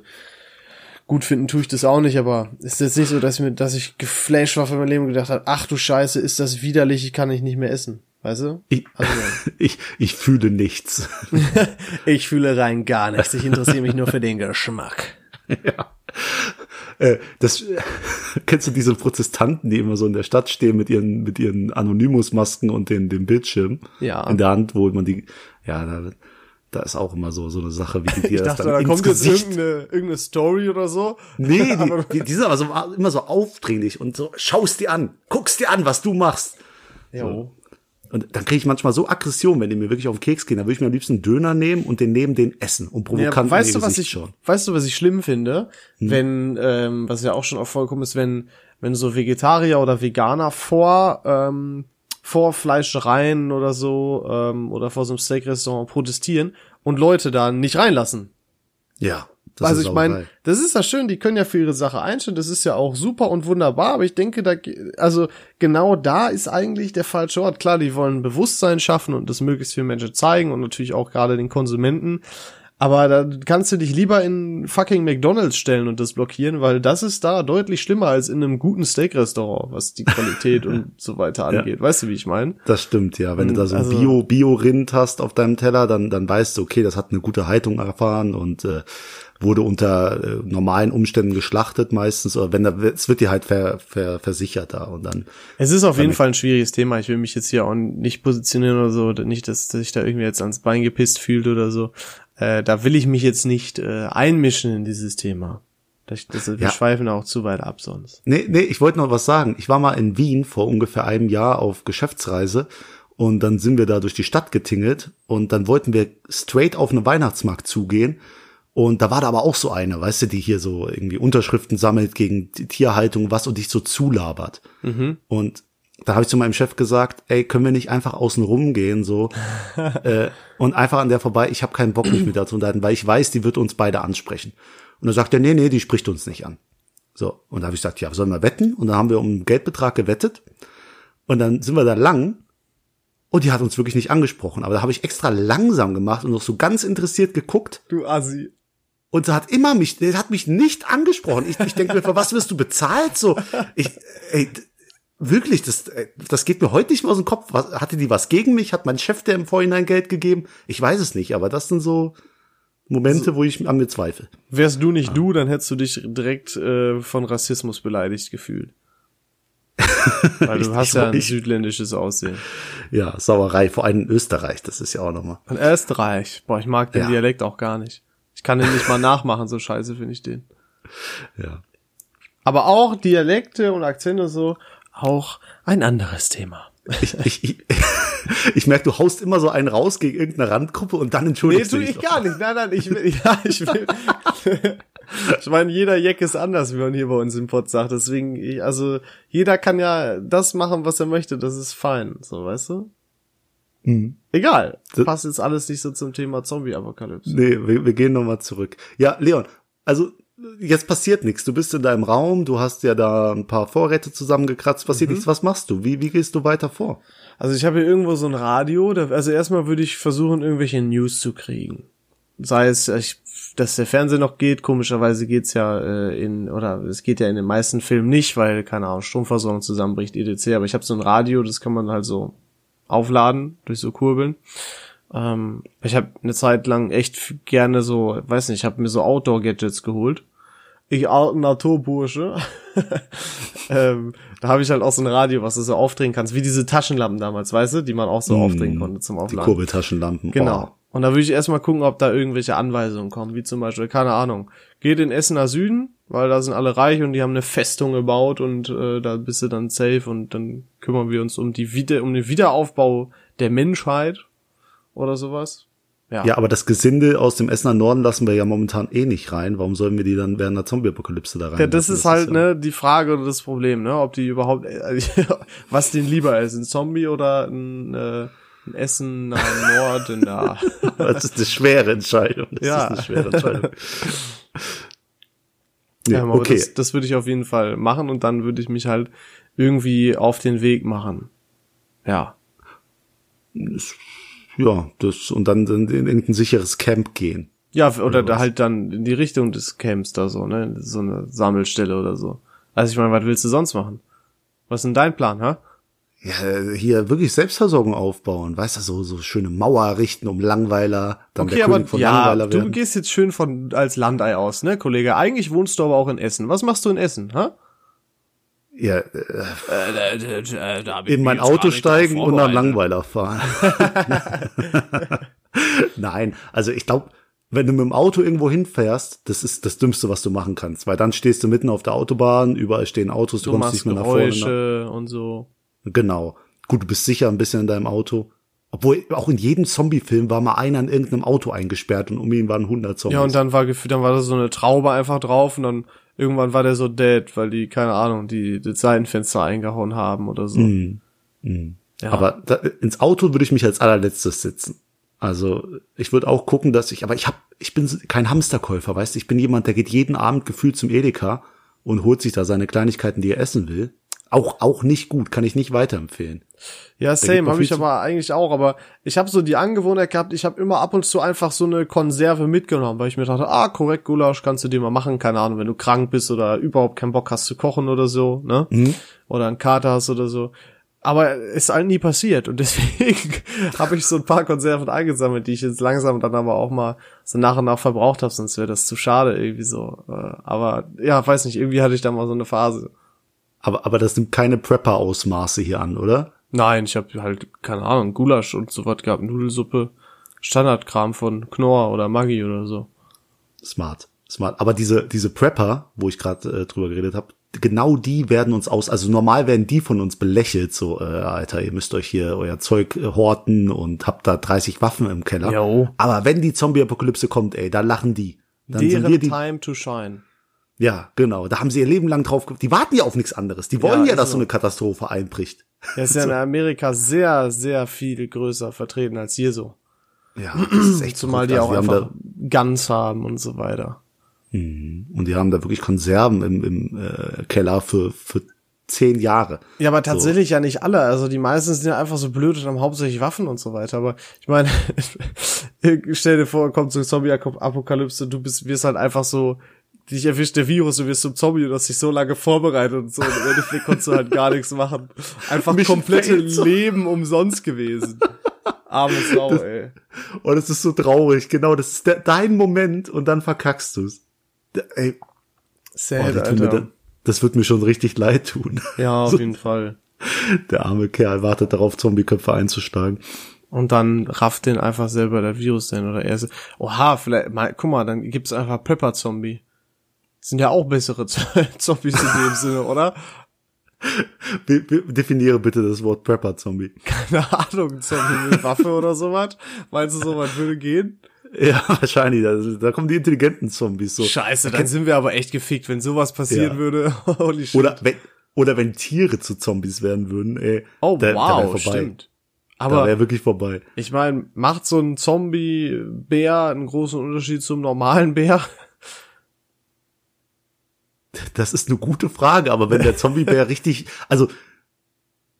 gut finden tue ich das auch nicht, aber ist jetzt nicht so, dass ich mir, dass ich geflasht war von meinem Leben und gedacht habe, ach du Scheiße, ist das widerlich, ich kann ich nicht mehr essen. Weißt du? Ich, Also, <laughs> ich, ich fühle nichts. <laughs> ich fühle rein gar nichts. Ich interessiere mich nur für den Geschmack. <laughs> ja. Äh, das, kennst du diese Protestanten, die immer so in der Stadt stehen mit ihren, mit ihren Anonymous-Masken und den, dem Bildschirm Ja. in der Hand, wo man die, ja, da, da ist auch immer so, so eine Sache, wie die <laughs> dir Ich das dachte, dann da ins kommt jetzt irgendeine, irgendeine Story oder so. Nee, <laughs> die, die, die sind aber so, immer so aufdringlich und so, schaust dir an, guckst dir an, was du machst. Jo. Und dann kriege ich manchmal so Aggression, wenn die mir wirklich auf den Keks gehen. Da würde ich mir am liebsten einen Döner nehmen und den neben den essen und Ja, provokant weißt in du, was ich. Hm. weißt du, was ich schlimm finde? Wenn, ähm, was ja auch schon oft vorkommt, ist, wenn, wenn so Vegetarier oder Veganer vor, ähm, vor Fleischereien oder so, ähm, oder vor so einem Steak-Restaurant protestieren und Leute da nicht reinlassen. Ja. Das also ist ich meine, das ist ja schön, die können ja für ihre Sache einstellen, das ist ja auch super und wunderbar, aber ich denke, da, also genau da ist eigentlich der falsche Ort. Klar, die wollen Bewusstsein schaffen und das möglichst vielen Menschen zeigen und natürlich auch gerade den Konsumenten. Aber da kannst du dich lieber in fucking McDonalds stellen und das blockieren, weil das ist da deutlich schlimmer als in einem guten Steak-Restaurant, was die Qualität und <laughs> so weiter angeht. Weißt du, wie ich meine? Das stimmt, ja. Wenn du da so ein Also- Bio, Bio-Rind hast auf deinem Teller, dann, dann weißt du, okay, das hat eine gute Haltung erfahren und äh, wurde unter äh, normalen Umständen geschlachtet meistens. Oder wenn da, es wird dir halt ver, ver, versichert da und dann. Es ist auf jeden Fall ein schwieriges Thema. Ich will mich jetzt hier auch nicht positionieren oder so. Nicht, dass sich da irgendwie jetzt ans Bein gepisst fühlt oder so. Äh, da will ich mich jetzt nicht äh, einmischen in dieses Thema. Das, das, wir Ja. schweifen auch zu weit ab sonst. Nee, nee, ich wollte noch was sagen. Ich war mal in Wien vor ungefähr einem Jahr auf Geschäftsreise und dann sind wir da durch die Stadt getingelt und dann wollten wir straight auf einen Weihnachtsmarkt zugehen. Und da war da aber auch so eine, weißt du, die hier so irgendwie Unterschriften sammelt gegen die Tierhaltung, was und dich so zulabert. Und da habe ich zu meinem Chef gesagt, ey, können wir nicht einfach außen rumgehen so <laughs> äh, und einfach an der vorbei, ich habe keinen Bock mich mit der zu unterhalten, weil ich weiß, die wird uns beide ansprechen. Und dann sagt er, nee, nee, die spricht uns nicht an. So, und da habe ich gesagt, ja, sollen wir wetten? Und dann haben wir um einen Geldbetrag gewettet. Und dann sind wir da lang und die hat uns wirklich nicht angesprochen. Aber da habe ich extra langsam gemacht und noch so ganz interessiert geguckt. Du Assi. Und sie hat immer mich, der hat mich nicht angesprochen. Ich, ich denke mir, für was wirst du bezahlt? So, ich, ey, wirklich, das, äh, das geht mir heute nicht mehr aus dem Kopf. Was, hatte die was gegen mich? Hat mein Chef der im Vorhinein Geld gegeben? Ich weiß es nicht, aber das sind so Momente, wo ich an mir zweifle. Wärst du nicht du, dann hättest du dich direkt äh, von Rassismus beleidigt gefühlt. <laughs> Weil du Ich- hast ich- ja ein ich- südländisches Aussehen. Ja, Sauerei, vor allem in Österreich, das ist ja auch nochmal. In Österreich. Boah, ich mag den Ja. Dialekt auch gar nicht. Ich kann den nicht mal nachmachen, so scheiße finde ich den. Ja. Aber auch Dialekte und Akzente so, auch ein anderes Thema. Ich, ich, ich, <laughs> Ich merke, du haust immer so einen raus gegen irgendeine Randgruppe und dann Nee, entschuldigst tu du dich. ich gar nicht. Nein, nein, ich will, <laughs> ja, ich will. ich meine, jeder Jack ist anders, wie man hier bei uns im Pod sagt. Deswegen, ich, also, jeder kann ja das machen, was er möchte. Das ist fein. So, weißt du? Egal. Das- Passt jetzt alles nicht so zum Thema Zombie-Apokalypse. Nee, wir, wir gehen nochmal zurück. Ja, Leon, also jetzt passiert nichts. Du bist in deinem Raum, du hast ja da ein paar Vorräte zusammengekratzt, passiert Mhm. nichts. Was machst du? Wie, wie gehst du weiter vor? Also ich habe hier irgendwo so ein Radio. Da, also erstmal würde ich versuchen, irgendwelche News zu kriegen. Sei es, ich, dass der Fernseher noch geht. Komischerweise geht's ja äh, in oder es geht ja in den meisten Filmen nicht, weil keine Ahnung Stromversorgung zusammenbricht etc. Aber ich habe so ein Radio, das kann man halt so aufladen durch so Kurbeln. Ähm, ich habe eine Zeit lang echt gerne so, weiß nicht, ich habe mir so Outdoor-Gadgets geholt. Ich alten Naturbursche. <laughs> ähm, da habe ich halt auch so ein Radio, was du so aufdrehen kannst, wie diese Taschenlampen damals, weißt du, die man auch so aufdrehen konnte zum Die Aufladen. Kurbeltaschenlampen. Genau. Oh. Und da würde ich erstmal gucken, ob da irgendwelche Anweisungen kommen, wie zum Beispiel, keine Ahnung, geht in Essener Süden, weil da sind alle reich und die haben eine Festung gebaut und äh, da bist du dann safe und dann kümmern wir uns um die Wieder um den Wiederaufbau der Menschheit oder sowas. Ja. Ja, aber das Gesinde aus dem Essener Norden lassen wir ja momentan eh nicht rein. Warum sollen wir die dann während der Zombie-Apokalypse da rein? Ja, das ist halt ja- ne die Frage oder das Problem, ne, ob die überhaupt äh, <laughs> was denen lieber ist, ein Zombie oder ein, äh, ein Essen nach Nord in der <laughs> Das ist eine schwere Entscheidung. Das Ja. ist eine schwere Entscheidung. nee, <laughs> Ja, okay. das, das würde ich auf jeden Fall machen und dann würde ich mich halt irgendwie auf den Weg machen. Ja. Ja, das, und dann in, in irgendein sicheres Camp gehen. Ja, oder da halt dann in die Richtung des Camps da so, ne? So eine Sammelstelle oder so. Also ich meine, was willst du sonst machen? Was ist denn dein Plan, ha? Ja, hier wirklich Selbstversorgung aufbauen. Weißt du, so, so schöne Mauer errichten um Langweiler, dann Okay, der aber König von ja, Langweiler du werden. gehst jetzt schön von als Landei aus, ne, Kollege? Eigentlich wohnst du aber auch in Essen. Was machst du in Essen, ha? Ja, äh, Äh, in mein Auto steigen und nach Langweiler fahren. <laughs> Nein, also ich glaube, wenn du mit dem Auto irgendwo hinfährst, das ist das Dümmste, was du machen kannst, weil dann stehst du mitten auf der Autobahn, überall stehen Autos, du, Du kommst nicht mehr nach vorne. ne? Und so. Genau. Gut, du bist sicher ein bisschen in deinem Auto. Obwohl, auch in jedem Zombie-Film war mal einer in irgendeinem Auto eingesperrt und um ihn waren 100 Zombies. Ja, und dann war gefühlt, dann war da so eine Traube einfach drauf und dann irgendwann war der so dead, weil die, keine Ahnung, die, die Seitenfenster eingehauen haben oder so. Mhm. Ja. Aber da, ins Auto würde ich mich als allerletztes sitzen. Also ich würde auch gucken, dass ich, aber ich hab, ich bin kein Hamsterkäufer, weißt du, ich bin jemand, der geht jeden Abend gefühlt zum Edeka und holt sich da seine Kleinigkeiten, die er essen will. Auch, auch nicht gut, kann ich nicht weiterempfehlen. Ja, same, habe ich aber eigentlich auch, aber ich habe so die Angewohnheit gehabt, ich habe immer ab und zu einfach so eine Konserve mitgenommen, weil ich mir dachte, ah, korrekt, Gulasch kannst du dir mal machen, keine Ahnung, wenn du krank bist oder überhaupt keinen Bock hast zu kochen oder so, ne? Mhm. Oder einen Kater hast oder so. Aber ist halt nie passiert und <laughs> deswegen habe ich so ein paar Konserven eingesammelt, die ich jetzt langsam dann aber auch mal so nach und nach verbraucht habe, sonst wäre das zu schade irgendwie so. Äh, Aber ja, weiß nicht, irgendwie hatte ich da mal so eine Phase. Aber, aber das nimmt keine Prepper-Ausmaße hier an, oder? Nein, ich habe halt, keine Ahnung, Gulasch und so was gehabt, Nudelsuppe, Standardkram von Knorr oder Maggi oder so. Smart, smart. Aber diese diese Prepper, wo ich gerade äh, drüber geredet habe, genau die werden uns aus. Also normal werden die von uns belächelt, so äh, Alter, ihr müsst euch hier euer Zeug äh, horten und habt da 30 Waffen im Keller. Jo. Aber wenn die Zombie-Apokalypse kommt, ey, da lachen die. Dann sind wir Deren die. Time to shine. Ja, genau. Da haben sie ihr Leben lang drauf. Die warten ja auf nichts anderes. Die wollen Ja, ja, dass so. so eine Katastrophe einbricht. Der ist ja in <laughs> Amerika sehr, sehr viel größer vertreten als hier so. Ja, <clears throat> das ist echt Zumal die Also auch haben einfach Guns haben und so weiter. und die haben da wirklich Konserven im, im äh, Keller für für zehn Jahre. Ja, aber tatsächlich ja nicht alle. Also die meisten sind ja einfach so blöd und haben hauptsächlich Waffen und so weiter. Aber ich meine, <laughs> stell dir vor, kommt so ein Zombie-Apokalypse, du bist, wirst halt einfach so, dich erwischt der Virus, du wirst zum Zombie und hast dich so lange vorbereitet und so. Und im Endeffekt konntest du halt gar nichts machen. Einfach Mission komplette. Leben umsonst gewesen. Arme Sau, ey. Und es ist so traurig. Genau, das ist der, dein Moment und dann verkackst du's. D- Ey, oh, Sad, das, tut mir, Alter. da- das wird mir schon richtig leid tun. Ja, <laughs> auf So, jeden Fall. der arme Kerl wartet darauf, Zombieköpfe einzuschlagen. Und dann rafft den einfach selber der Virus denn oder er ist, oha, vielleicht, mal, guck mal, dann gibt's einfach Prepper-Zombie. Sind ja auch bessere <laughs> Zombies in dem Sinne, oder? Be definiere bitte das Wort Prepper-Zombie. <laughs> Keine Ahnung, Zombie mit Waffe oder sowas. Meinst du, sowas würde gehen? Ja, wahrscheinlich. Da, da kommen die intelligenten Zombies so. Scheiße, dann sind wir aber echt gefickt, wenn sowas passieren Ja. würde. <laughs> Holy shit. Oder wenn, oder wenn Tiere zu Zombies werden würden, ey. oh, da, da wow, vorbei. stimmt. Da Aber wäre wirklich vorbei. ich meine, macht so ein Zombie-Bär einen großen Unterschied zum normalen Bär? Das ist eine gute Frage, aber wenn der <laughs> Zombiebär richtig, also,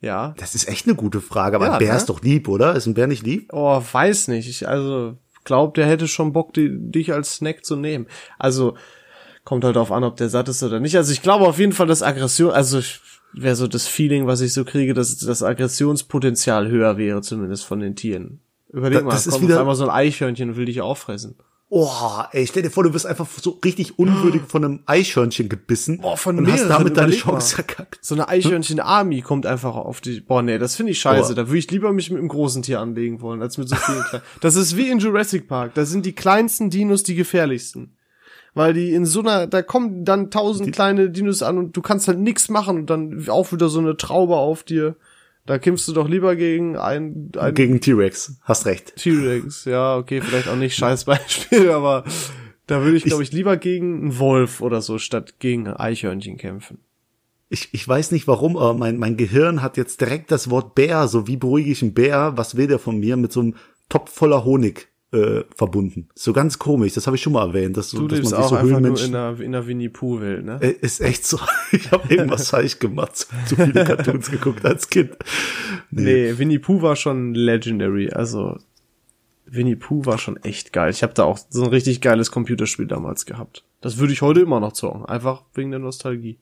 Ja. das ist echt eine gute Frage, aber Ja, ein Bär ne? ist doch lieb, oder? Ist ein Bär nicht lieb? Oh, weiß nicht. Ich, also, glaub, der hätte schon Bock, die, dich als Snack zu nehmen. Also, kommt halt darauf an, ob der satt ist oder nicht. Also, ich glaube auf jeden Fall, dass Aggression, also, wäre so das Feeling, was ich so kriege, dass das Aggressionspotenzial höher wäre, zumindest von den Tieren. Überleg Da- mal, das ist kommt wieder- auf einmal so ein Eichhörnchen und will dich auffressen. Oh, ey, stell dir vor, du wirst einfach so richtig unwürdig von einem Eichhörnchen gebissen. Boah, von und hast damit deine. Chance verkackt. So eine Eichhörnchen-Army kommt einfach auf die. Boah, nee, das finde ich scheiße. Boah. Da würde ich lieber mich mit einem großen Tier anlegen wollen, als mit so vielen kleinen. <laughs> Das ist wie in Jurassic Park. Da sind die kleinsten Dinos die gefährlichsten. Weil die in so einer, da kommen dann tausend kleine Dinos an und du kannst halt nichts machen und dann auch wieder so eine Traube auf dir. Da kämpfst du doch lieber gegen ein, ein Gegen T-Rex. Hast recht. T-Rex. Ja, okay, vielleicht auch nicht scheiß Beispiel, <laughs> aber da würde ich, glaube ich, lieber gegen einen Wolf oder so statt gegen ein Eichhörnchen kämpfen. Ich, ich weiß nicht warum, aber mein, mein Gehirn hat jetzt direkt das Wort Bär, so wie beruhige ich einen Bär, was will der von mir, mit so einem Topf voller Honig äh, verbunden. So ganz komisch, das habe ich schon mal erwähnt, dass, so, Du dass man sich auch so nur in Höhlenmenschen... der, in der Winnie-Pooh-Welt, ne? Äh, Ist echt so. <laughs> Ich habe irgendwas <laughs> falsch gemacht. Zu, zu viele Cartoons geguckt als Kind. Nee, Winnie Pooh war schon legendary. Also Winnie Pooh war schon echt geil. Ich habe da auch so ein richtig geiles Computerspiel damals gehabt. Das würde ich heute immer noch zocken, einfach wegen der Nostalgie.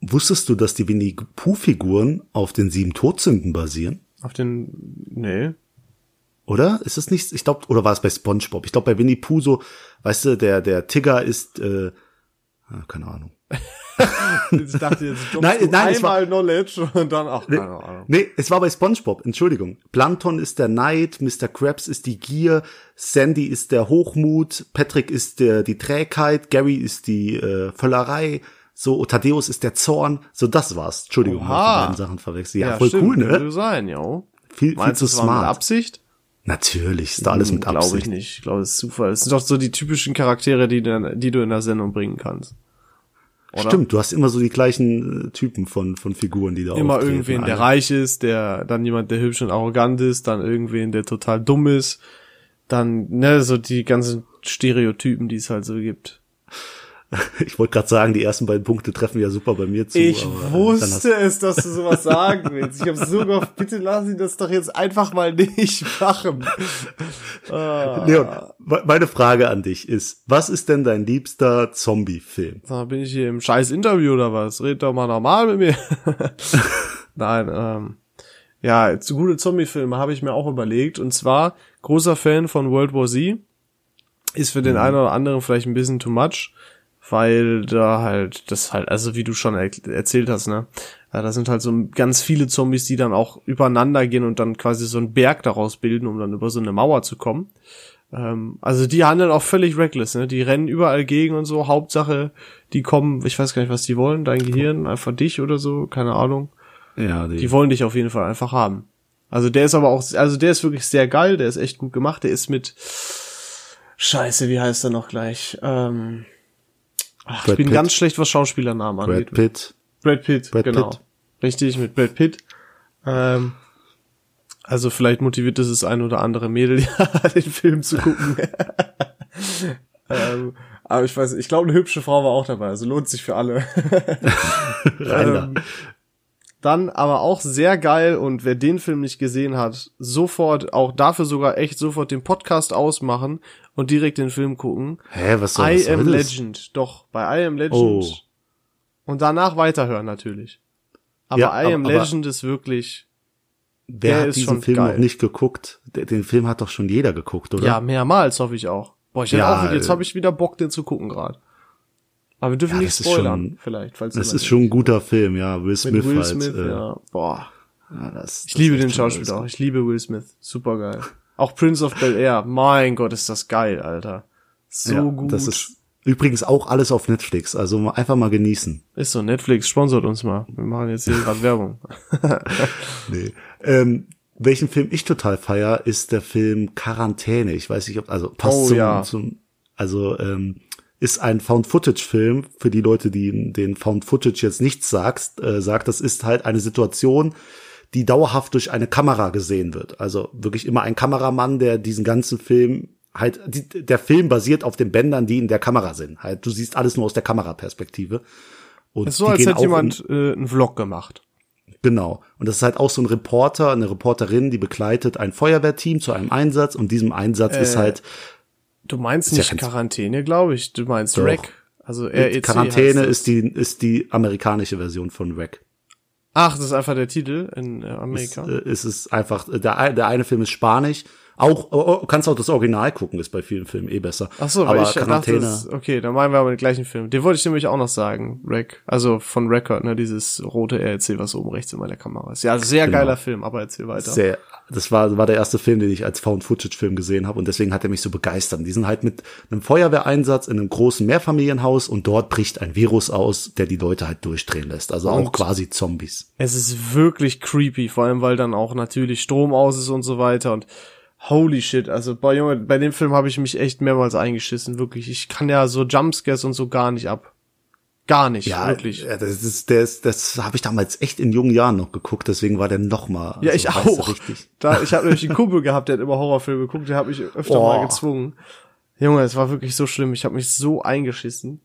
Wusstest du, dass die Winnie Pooh-Figuren auf den sieben Todsünden basieren? Auf den nee. Oder? Ist es nicht? Ich glaube, oder war es bei SpongeBob? Ich glaube, bei Winnie Pooh so, weißt du, der der Tigger ist, äh, ah, keine Ahnung. <laughs> Ich dachte jetzt Nein, du nein, es war- einmal Knowledge und dann ach keine Ahnung. Nee, es war bei SpongeBob, Entschuldigung. Plankton ist der Neid, Mr. Krabs ist die Gier, Sandy ist der Hochmut, Patrick ist der die Trägheit, Gary ist die äh, Völlerei, so Thaddeus ist der Zorn. So das war's. Entschuldigung, Oha. ich die beiden Sachen verwechselt. Ja, voll stimmt, cool, ne? sein, ja. Viel, viel zu smart. Absicht? Natürlich, ist da alles mit Glaube Absicht. ich nicht. Ich glaube, es ist Zufall. Es sind doch so die typischen Charaktere, die, du- die du in der Sendung bringen kannst. Oder? Stimmt, du hast immer so die gleichen äh, Typen von von Figuren, die da Immer auftreten. irgendwen, der reich ist, der, dann jemand, der hübsch und arrogant ist, dann irgendwen, der total dumm ist, dann, ne, so die ganzen Stereotypen, die es halt so gibt. <laughs> Ich wollte gerade sagen, die ersten beiden Punkte treffen ja super bei mir zu. Ich äh, wusste es, dass du sowas sagen willst. Ich habe so gehofft, bitte lass ihn das doch jetzt einfach mal nicht machen. hast- <laughs> Leon, me- meine Frage an dich ist, was ist denn dein liebster Zombie-Film? Da bin ich hier im scheiß Interview oder was? Red doch mal normal mit mir. <laughs> Nein, ähm, ja, zu gute Zombie-Filme habe ich mir auch überlegt. Und zwar, großer Fan von World War Z. Ist für den einen oder anderen vielleicht ein bisschen too much, weil da halt, das halt, also wie du schon er erzählt hast, ne? Ja, da sind halt so ganz viele Zombies, die dann auch übereinander gehen und dann quasi so einen Berg daraus bilden, um dann über so eine Mauer zu kommen. Ähm, also die handeln auch völlig reckless, ne? Die rennen überall gegen und so. Hauptsache, die kommen, ich weiß gar nicht, was die wollen, dein Gehirn, einfach dich oder so, keine Ahnung. Ja, die, Die wollen dich auf jeden Fall einfach haben. Also der ist aber auch, also der ist wirklich sehr geil, der ist echt gut gemacht, der ist mit Scheiße, wie heißt er noch gleich? Ähm, ach, ich Brad bin Pitt. ganz schlecht, was Schauspielernamen Brad angeht. Pitt. Brad Pitt, Brad genau. Pitt. Richtig, mit Brad Pitt. Ähm, also vielleicht motiviert es das ein oder andere Mädel, <laughs> ja, den Film zu gucken. <laughs> ähm, aber ich weiß, ich glaube, eine hübsche Frau war auch dabei, also lohnt sich für alle. <laughs> Ähm, dann aber auch sehr geil und wer den Film nicht gesehen hat, sofort, auch dafür sogar echt sofort den Podcast ausmachen und direkt den Film gucken. Hä, was soll, was I soll Am das? Legend, doch, bei I Am Legend. Oh. Und danach weiterhören natürlich. Aber Ja, I Am aber- Legend ist wirklich, Wer hat ist diesen Film geil. noch nicht geguckt? Den Film hat doch schon jeder geguckt, oder? ja, mehrmals hoffe ich auch. Boah, ich Ja, auch, jetzt äh, habe ich wieder Bock, den zu gucken gerade. Aber wir dürfen Ja, nicht das spoilern, schon- vielleicht, falls Das ist schon ein guter Film, ja. Will mit Smith Will halt. Smith, äh, ja. Boah. ja, das, Ich das liebe den Schauspieler auch. Ich liebe Will Smith. Super geil. Auch Prince of Bel Air. Mein Gott, ist das geil, Alter. So ja, gut. Das ist, Übrigens auch alles auf Netflix, also einfach mal genießen. Ist so, Netflix sponsort uns mal. Wir machen jetzt hier <laughs> gerade Werbung. <laughs> Nee. Ähm, welchen Film ich total feier, ist der Film Quarantäne. Ich weiß nicht, ob, also passt Oh, zum, ja. zum, also ähm, ist ein Found-Footage-Film für die Leute, die den Found-Footage jetzt nichts sagt, äh, sagt, das ist halt eine Situation, die dauerhaft durch eine Kamera gesehen wird. Also wirklich immer ein Kameramann, der diesen ganzen Film halt, die, der Film basiert auf den Bändern, die in der Kamera sind. Halt, du siehst alles nur aus der Kameraperspektive. Und Ist so, als hätte auch in- jemand äh, einen Vlog gemacht. Genau. Und das ist halt auch so ein Reporter, eine Reporterin, die begleitet ein Feuerwehrteam zu einem Einsatz und diesem Einsatz ist Äh, halt Du meinst ja nicht ganz- Quarantäne, glaube ich. Du meinst. REC. Also REC. Quarantäne ist die ist die amerikanische Version von REC. Ach, das ist einfach der Titel in äh, Amerika. Äh, Es ist einfach der ein- der eine Film ist Spanisch. Auch oh, oh, kannst auch das Original gucken, ist bei vielen Filmen eh besser. Ach so, aber ich dachte, Quarantäne. das, okay, dann meinen wir aber den gleichen Film. Den wollte ich nämlich auch noch sagen, Rec. Also von Record, ne, dieses rote RLC, was oben rechts in meiner Kamera ist. Ja, sehr Genau. geiler Film, aber erzähl weiter. sehr, das war, war der erste Film, den ich als Found-Footage-Film gesehen habe und deswegen hat er mich so begeistert. Die sind halt mit einem Feuerwehreinsatz in einem großen Mehrfamilienhaus und dort bricht ein Virus aus, der die Leute halt durchdrehen lässt. Also auch Und- quasi Zombies. Es ist wirklich creepy, vor allem weil dann auch natürlich Strom aus ist und so weiter und holy shit, also bei Junge, bei dem Film habe ich mich echt mehrmals eingeschissen, wirklich. Ich kann ja so Jumpscares und so gar nicht ab. Gar nicht, Ja, wirklich. ja, das ist, ist, das habe ich damals echt in jungen Jahren noch geguckt, deswegen war der noch mal. Ja, ich auch. Richtig. Da, ich habe nämlich einen <laughs> Kumpel gehabt, der hat immer Horrorfilme geguckt, der hat mich öfter Oh. mal gezwungen. Junge, es war wirklich so schlimm. Ich habe mich so eingeschissen.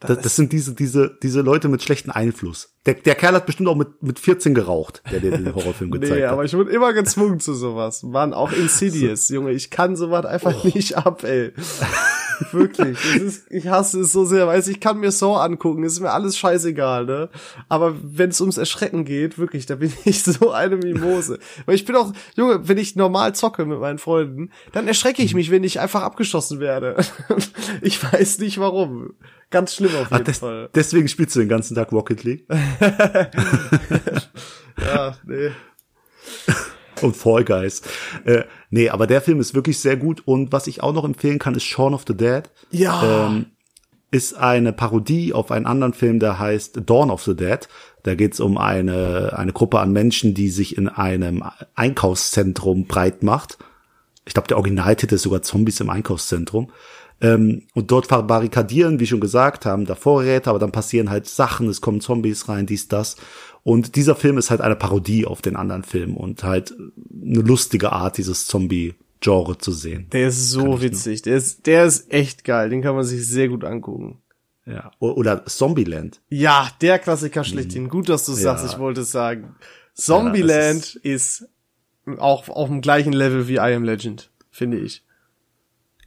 Das, das sind diese, diese, diese Leute mit schlechtem Einfluss. Der, der Kerl hat bestimmt auch mit, mit 14 geraucht, der dir den Horrorfilm <laughs> gezeigt Nee, hat. aber ich wurde immer gezwungen zu sowas. Mann, auch <laughs> Insidious, Junge, ich kann sowas einfach Oh. nicht ab, ey. <laughs> <laughs> Wirklich. Ist, ich hasse es so sehr, weil ich kann mir Saw angucken, ist mir alles scheißegal, ne? Aber wenn es ums Erschrecken geht, wirklich, da bin <laughs> ich so eine Mimose. Weil ich bin auch, Junge, wenn ich normal zocke mit meinen Freunden, dann erschrecke ich mich, wenn ich einfach abgeschossen werde. <laughs> ich weiß nicht warum. Ganz schlimm auf Ach, jeden des, Fall. deswegen spielst du den ganzen Tag Rocket League Ja, nee. Und Fall Guys. Äh, nee, aber der Film ist wirklich sehr gut und was ich auch noch empfehlen kann, ist Shaun of the Dead. Ja. Ähm, ist eine Parodie auf einen anderen Film, der heißt Dawn of the Dead. Da geht's um eine, eine Gruppe an Menschen, die sich in einem Einkaufszentrum breit macht. Ich glaube, der Originaltitel ist sogar Zombies im Einkaufszentrum. Ähm, und dort verbarrikadieren, wie schon gesagt haben, da Vorräte, aber dann passieren halt Sachen, es kommen Zombies rein, dies, das. Und dieser Film ist halt eine Parodie auf den anderen Film und halt eine lustige Art, dieses Zombie-Genre zu sehen. Der ist so witzig. Der ist, der ist echt geil. Den kann man sich sehr gut angucken. Ja. Oder Zombieland. Ja, der Klassiker schlechthin. Gut, dass du sagst, Ja. ich wollte es sagen. Zombieland ist auch auf dem gleichen Level wie I Am Legend, finde ich.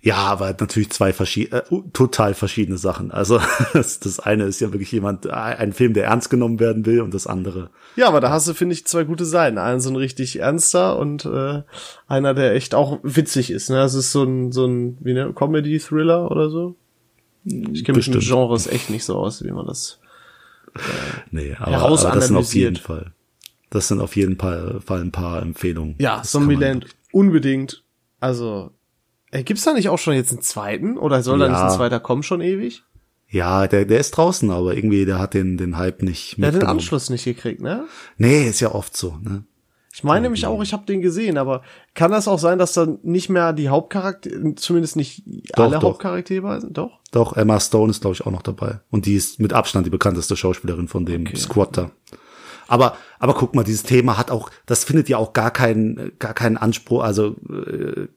Ja, aber natürlich zwei verschiedene, äh, total verschiedene Sachen. Also <laughs> das, das eine ist ja wirklich jemand, äh, ein Film, der ernst genommen werden will, und das andere. Ja, aber da hast du, finde ich, zwei gute Seiten. Einen so ein richtig ernster und äh, einer, der echt auch witzig ist. Ne? Das ist so ein, so ein, wie ne, Comedy-Thriller oder so. Ich kenne mich mit. Genres echt nicht so aus, wie man das. Nee, aber, aber das sind auf jeden Fall. Das sind auf jeden Fall, Fall ein paar Empfehlungen. Ja, Das Zombieland unbedingt. Also, äh, gibt's da nicht auch schon jetzt einen zweiten? Oder soll da Ja. nicht ein zweiter kommen schon ewig? Ja, der, der ist draußen, aber irgendwie, der hat den, den Hype nicht Der hat den. Anschluss nicht gekriegt, ne? Nee, ist ja oft so, ne? Ich meine nämlich auch, ich habe den gesehen, aber kann das auch sein, dass dann nicht mehr die Hauptcharaktere, zumindest nicht Doch, alle doch. Hauptcharaktere sind? Doch? Doch, Emma Stone ist, glaube ich, auch noch dabei. Und die ist mit Abstand die bekannteste Schauspielerin von dem Squad da. Aber, aber guck mal, dieses Thema hat auch, das findet ja auch gar keinen, gar keinen Anspruch, also äh,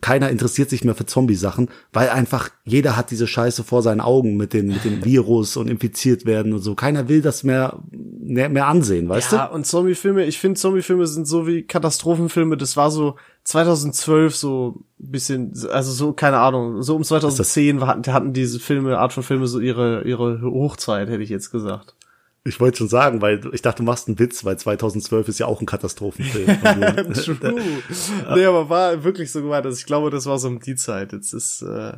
keiner interessiert sich mehr für Zombie-Sachen, weil einfach jeder hat diese Scheiße vor seinen Augen mit dem, mit dem <laughs> Virus und infiziert werden und so. Keiner will das mehr, mehr, mehr ansehen, weißt Ja, du? und Zombiefilme, ich finde Zombiefilme sind so wie Katastrophenfilme, das war so 2012 so ein bisschen, also so, keine Ahnung, so um 2010 hatten, hatten diese Filme, Art von Filme so ihre, ihre Hochzeit, hätte ich jetzt gesagt. Ich wollte schon sagen, weil ich dachte, du machst einen Witz, weil 2012 ist ja auch ein Katastrophenfilm. <laughs> True. nee, aber war wirklich so gemeint, also ich glaube, das war so um die Zeit. Jetzt ist, äh,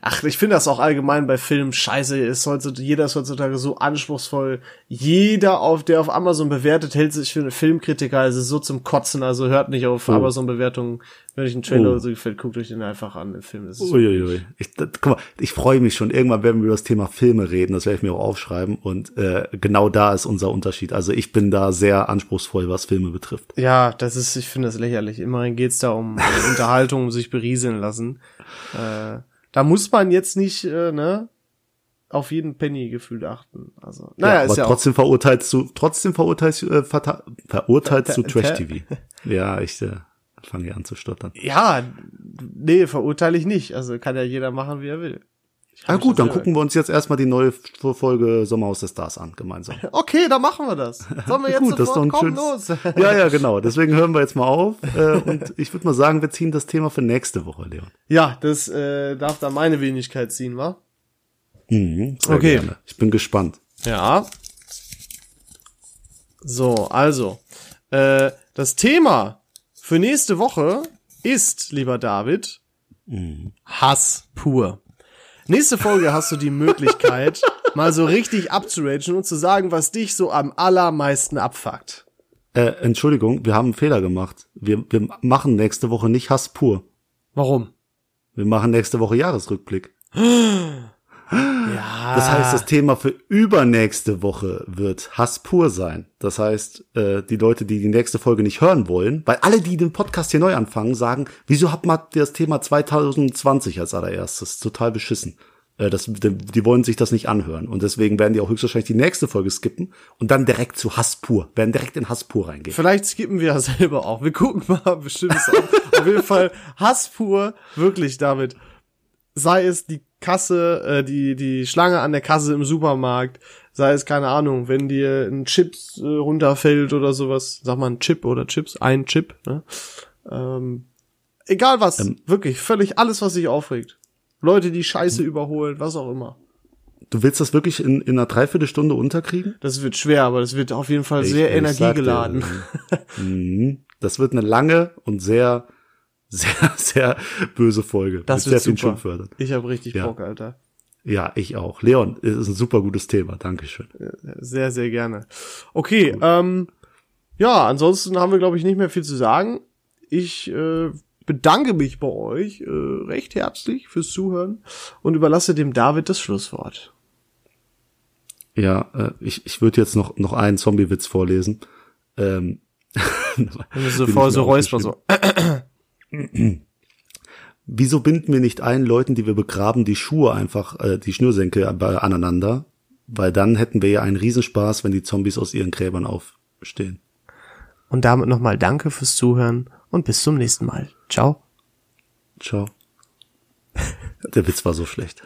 Ach, ich finde das auch allgemein bei Filmen scheiße. Ist heutzutage, jeder ist heutzutage so anspruchsvoll. Jeder, auf der auf Amazon bewertet, hält sich für einen Filmkritiker. Also so zum Kotzen. Also hört nicht auf Oh. Amazon-Bewertungen. Wenn euch ein Trailer Oh. oder so gefällt, guckt euch den einfach an, den Film. Ist Uiuiui. Ich, das, guck mal, ich freue mich schon. Irgendwann werden wir über das Thema Filme reden. Das werde ich mir auch aufschreiben. Und äh, genau da ist unser Unterschied. Also ich bin da sehr anspruchsvoll, was Filme betrifft. Ja, das ist, ich finde das lächerlich. Immerhin geht's da um äh, Unterhaltung, um sich berieseln lassen. Äh, da muss man jetzt nicht, äh, ne, auf jeden Penny gefühlt achten. Also, naja, ja, ist aber ja auch, trotzdem verurteilst du, trotzdem verurteilst, äh, du Ver- ver- Trash-TV. <laughs> Ja, ich äh, fange hier an zu stottern. ja, nee, verurteile ich nicht. Also kann ja jeder machen, wie er will. Ah gut, dann gucken wir uns jetzt erstmal die neue Folge Sommerhaus der Stars an, gemeinsam. <laughs> Okay, dann machen wir das. Sollen wir <laughs> jetzt Gut, das ist doch sofort ein kommen schönes. los? <laughs> Ja, ja, genau. Deswegen hören wir jetzt mal auf. Äh, und ich würde mal sagen, wir ziehen das Thema für nächste Woche, Leon. ja, das äh, darf da meine Wenigkeit ziehen, wa? Mhm, Okay. Gerne. Ich bin gespannt. Ja. So, also, äh, das Thema für nächste Woche ist, lieber David, Hass pur. Nächste Folge hast du die Möglichkeit, <laughs> mal so richtig abzuragen und zu sagen, was dich so am allermeisten abfuckt. Äh, Entschuldigung, wir haben einen Fehler gemacht. Wir, wir machen nächste Woche nicht Hass pur. Warum? Wir machen nächste Woche Jahresrückblick. <gasps> Ja. Das heißt, das Thema für übernächste Woche wird Hass pur sein. Das heißt, äh, die Leute, die die nächste Folge nicht hören wollen, weil alle, die den Podcast hier neu anfangen, sagen, wieso habt man das Thema 2020 als allererstes? Total beschissen. Äh, das, die, wollen sich das nicht anhören. Und deswegen werden die auch höchstwahrscheinlich die nächste Folge skippen und dann direkt zu Hass pur, werden direkt in Hass pur reingehen. Vielleicht skippen wir ja <laughs> selber auch. Wir gucken mal, bestimmt. Auf jeden Fall Hass pur, wirklich, David. Sei es die Kasse, äh, die, die Schlange an der Kasse im Supermarkt, sei es, keine Ahnung, wenn dir ein Chips äh, runterfällt oder sowas, sag mal ein Chip oder Chips, ein Chip, ne? Ähm, egal was, wirklich, völlig alles, was sich aufregt. Leute, die Scheiße überholen, was auch immer. Du willst das wirklich in, in einer Dreiviertelstunde unterkriegen? Das wird schwer, aber das wird auf jeden Fall sehr Ich- dir, energiegeladen. Mhm. Das wird eine lange und sehr, sehr, <laughs> sehr böse Folge. Das wird sehr super. Schimpfwörtern. Ich habe richtig Ja. Bock, Alter. Ja, ich auch. Leon, es ist ein super gutes Thema. Dankeschön. Sehr, sehr gerne. Okay, ähm, ja, ansonsten haben wir, glaube ich, nicht mehr viel zu sagen. Ich äh, bedanke mich bei euch äh, recht herzlich fürs Zuhören und überlasse dem David das Schlusswort. Ja, äh, ich, ich würde jetzt noch, noch einen Zombie-Witz vorlesen. Ähm, <laughs> Wenn du so voll so mir räusper so. Wieso binden wir nicht allen Leuten, die wir begraben, die Schuhe einfach, äh, die Schnürsenkel aneinander? Weil dann hätten wir ja einen Riesenspaß, wenn die Zombies aus ihren Gräbern aufstehen. Und damit nochmal danke fürs Zuhören und bis zum nächsten Mal. Ciao. Ciao. Der Witz war so schlecht.